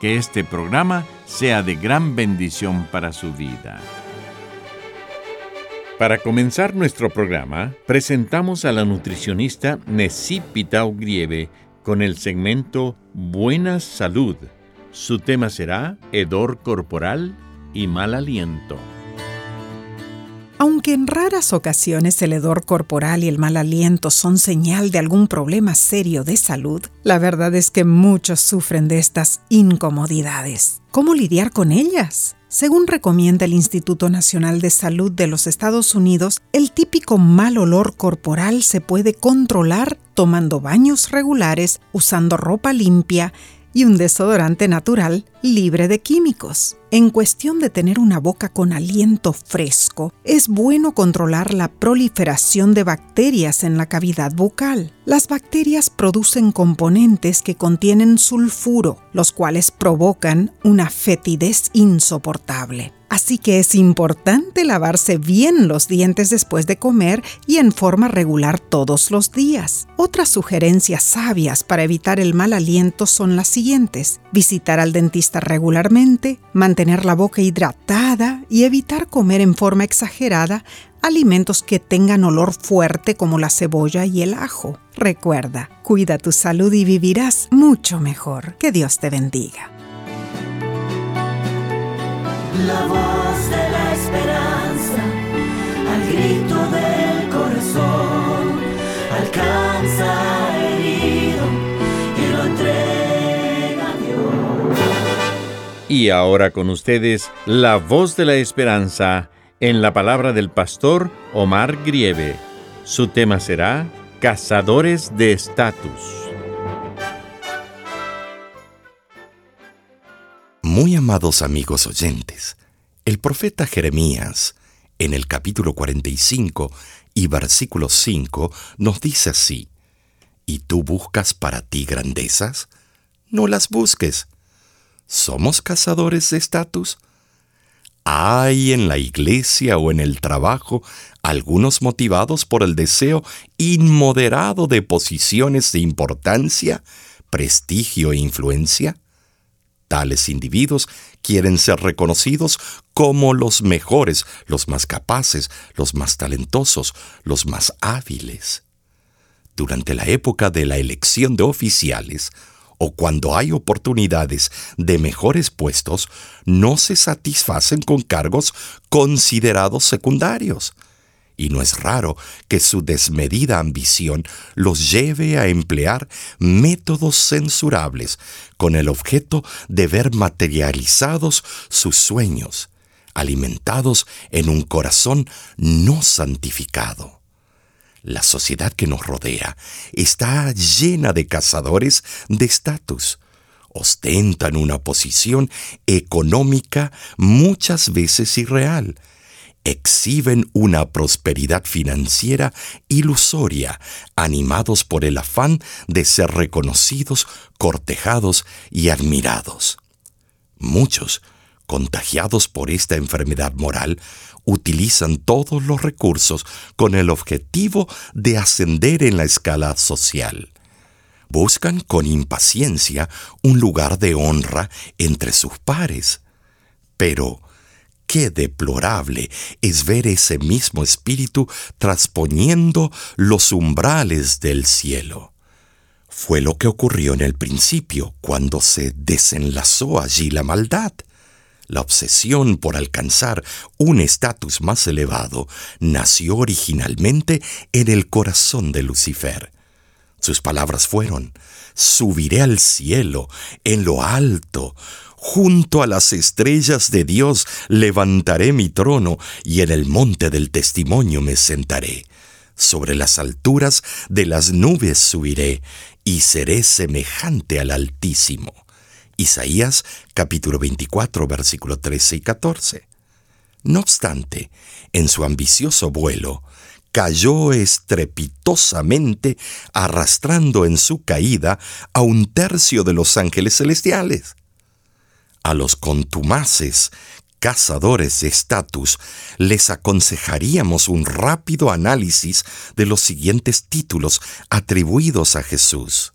que este programa sea de gran bendición para su vida. Para comenzar nuestro programa, presentamos a la nutricionista Nessie Pitao Grieve con el segmento Buena Salud. Su tema será hedor corporal y mal aliento. Aunque en raras ocasiones el hedor corporal y el mal aliento son señal de algún problema serio de salud, la verdad es que muchos sufren de estas incomodidades. ¿Cómo lidiar con ellas? Según recomienda el Instituto Nacional de Salud de los Estados Unidos, el típico mal olor corporal se puede controlar tomando baños regulares, usando ropa limpia y un desodorante natural libre de químicos. En cuestión de tener una boca con aliento fresco, es bueno controlar la proliferación de bacterias en la cavidad bucal. Las bacterias producen componentes que contienen sulfuro, los cuales provocan una fetidez insoportable. Así que es importante lavarse bien los dientes después de comer y en forma regular todos los días. Otras sugerencias sabias para evitar el mal aliento son las siguientes. Visitar al dentista regularmente, mantener la boca hidratada y evitar comer en forma exagerada alimentos que tengan olor fuerte como la cebolla y el ajo. Recuerda, cuida tu salud y vivirás mucho mejor. Que Dios te bendiga. La voz de la esperanza, al grito del corazón, alcanza Y ahora con ustedes, la voz de la esperanza en la palabra del pastor Omar Grieve. Su tema será Cazadores de Estatus. Muy amados amigos oyentes, el profeta Jeremías, en el capítulo 45 y versículo 5, nos dice así, ¿Y tú buscas para ti grandezas? No las busques. ¿Somos cazadores de estatus? ¿Hay en la iglesia o en el trabajo algunos motivados por el deseo inmoderado de posiciones de importancia, prestigio e influencia? Tales individuos quieren ser reconocidos como los mejores, los más capaces, los más talentosos, los más hábiles. Durante la época de la elección de oficiales, o cuando hay oportunidades de mejores puestos, no se satisfacen con cargos considerados secundarios y no es raro que su desmedida ambición los lleve a emplear métodos censurables con el objeto de ver materializados sus sueños, alimentados en un corazón no santificado. La sociedad que nos rodea está llena de cazadores de estatus. Ostentan una posición económica muchas veces irreal, exhiben una prosperidad financiera ilusoria, animados por el afán de ser reconocidos, cortejados y admirados. Muchos, contagiados por esta enfermedad moral, utilizan todos los recursos con el objetivo de ascender en la escala social. Buscan con impaciencia un lugar de honra entre sus pares. Pero, Qué deplorable es ver ese mismo espíritu trasponiendo los umbrales del cielo. Fue lo que ocurrió en el principio, cuando se desenlazó allí la maldad. La obsesión por alcanzar un estatus más elevado nació originalmente en el corazón de Lucifer. Sus palabras fueron, subiré al cielo, en lo alto, junto a las estrellas de Dios levantaré mi trono y en el monte del testimonio me sentaré. Sobre las alturas de las nubes subiré y seré semejante al Altísimo. Isaías capítulo 24 versículo 13 y 14. No obstante, en su ambicioso vuelo, cayó estrepitosamente, arrastrando en su caída a un tercio de los ángeles celestiales. A los contumaces cazadores de estatus les aconsejaríamos un rápido análisis de los siguientes títulos atribuidos a Jesús.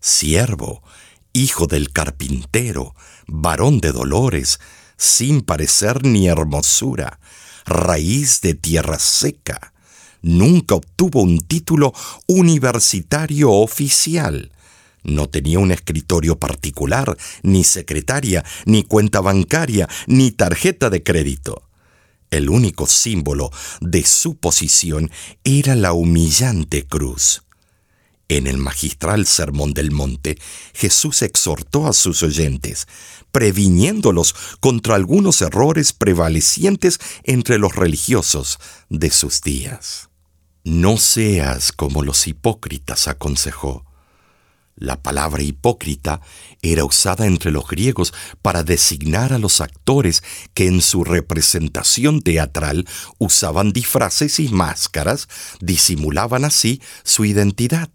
Siervo, hijo del carpintero, varón de dolores, sin parecer ni hermosura, raíz de tierra seca, nunca obtuvo un título universitario oficial. No tenía un escritorio particular, ni secretaria, ni cuenta bancaria, ni tarjeta de crédito. El único símbolo de su posición era la humillante cruz. En el magistral Sermón del Monte, Jesús exhortó a sus oyentes, previniéndolos contra algunos errores prevalecientes entre los religiosos de sus días. No seas como los hipócritas, aconsejó. La palabra hipócrita era usada entre los griegos para designar a los actores que en su representación teatral usaban disfraces y máscaras, disimulaban así su identidad.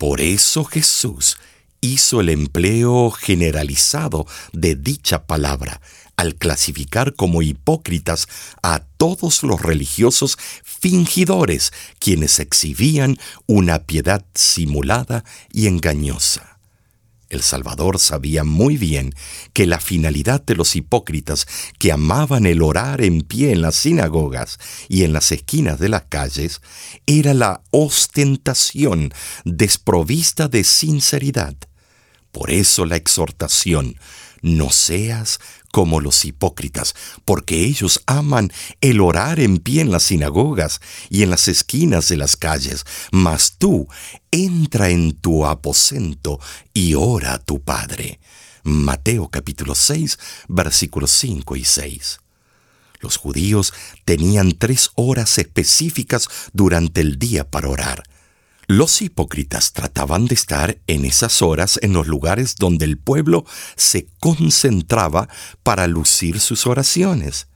Por eso Jesús hizo el empleo generalizado de dicha palabra, al clasificar como hipócritas a todos los religiosos fingidores quienes exhibían una piedad simulada y engañosa. El Salvador sabía muy bien que la finalidad de los hipócritas que amaban el orar en pie en las sinagogas y en las esquinas de las calles era la ostentación desprovista de sinceridad. Por eso la exhortación, no seas como los hipócritas, porque ellos aman el orar en pie en las sinagogas y en las esquinas de las calles, mas tú entra en tu aposento y ora a tu Padre. Mateo capítulo 6, versículos 5 y 6. Los judíos tenían tres horas específicas durante el día para orar. Los hipócritas trataban de estar en esas horas en los lugares donde el pueblo se concentraba para lucir sus oraciones.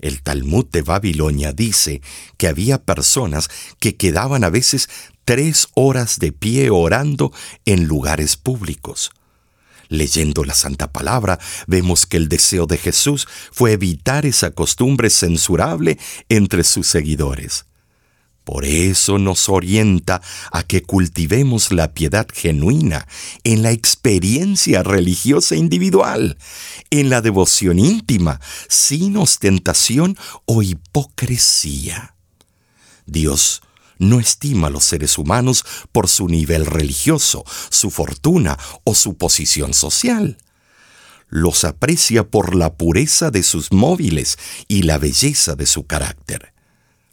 El Talmud de Babilonia dice que había personas que quedaban a veces tres horas de pie orando en lugares públicos. Leyendo la Santa Palabra, vemos que el deseo de Jesús fue evitar esa costumbre censurable entre sus seguidores. Por eso nos orienta a que cultivemos la piedad genuina en la experiencia religiosa individual, en la devoción íntima, sin ostentación o hipocresía. Dios no estima a los seres humanos por su nivel religioso, su fortuna o su posición social. Los aprecia por la pureza de sus móviles y la belleza de su carácter.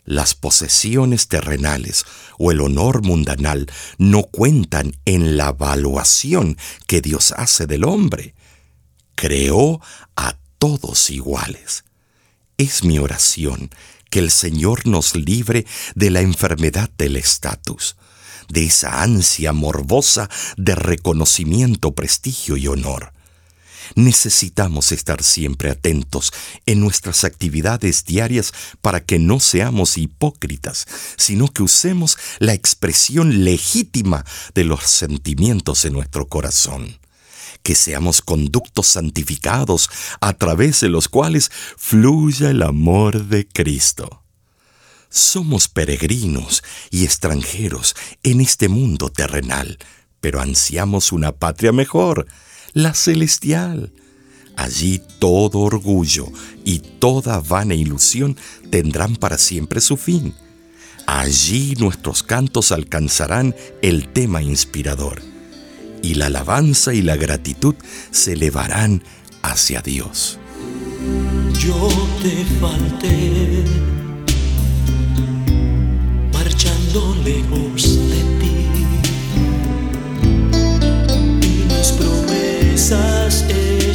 Las posesiones terrenales o el honor mundanal no cuentan en la evaluación que Dios hace del hombre. Creó a todos iguales. Es mi oración que el Señor nos libre de la enfermedad del estatus, de esa ansia morbosa de reconocimiento, prestigio y honor necesitamos estar siempre atentos en nuestras actividades diarias para que no seamos hipócritas, sino que usemos la expresión legítima de los sentimientos de nuestro corazón que seamos conductos santificados a través de los cuales fluya el amor de Cristo. Somos peregrinos y extranjeros en este mundo terrenal, pero ansiamos una patria mejor, la celestial. Allí todo orgullo y toda vana ilusión tendrán para siempre su fin. Allí nuestros cantos alcanzarán el tema inspirador y la alabanza y la gratitud se elevarán hacia Dios. Yo te falté marchando lejos de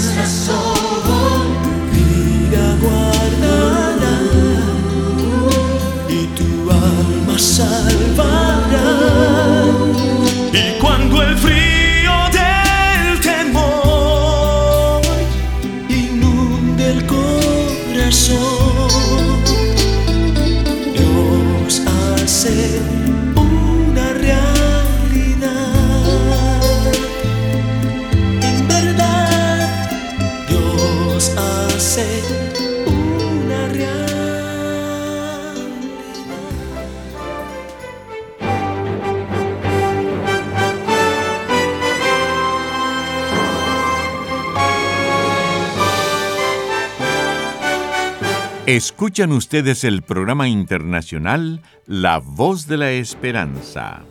business. Escuchan ustedes el programa internacional La Voz de la Esperanza.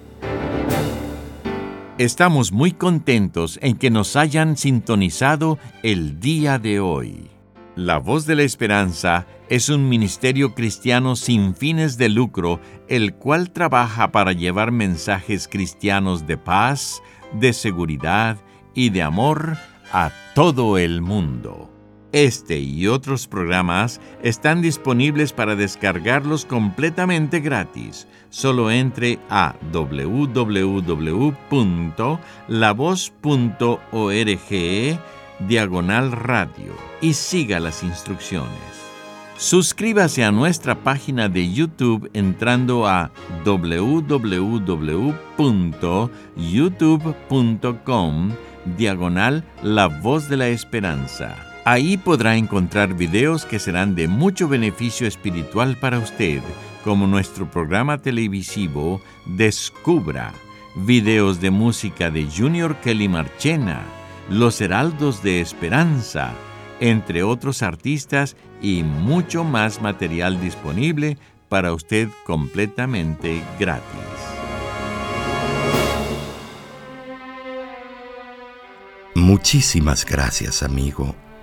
Estamos muy contentos en que nos hayan sintonizado el día de hoy. La Voz de la Esperanza es un ministerio cristiano sin fines de lucro, el cual trabaja para llevar mensajes cristianos de paz, de seguridad y de amor a todo el mundo. Este y otros programas están disponibles para descargarlos completamente gratis. Solo entre a www.lavoz.org diagonal radio y siga las instrucciones. Suscríbase a nuestra página de YouTube entrando a www.youtube.com diagonal La Voz de la Esperanza. Ahí podrá encontrar videos que serán de mucho beneficio espiritual para usted, como nuestro programa televisivo Descubra, videos de música de Junior Kelly Marchena, Los Heraldos de Esperanza, entre otros artistas y mucho más material disponible para usted completamente gratis. Muchísimas gracias, amigo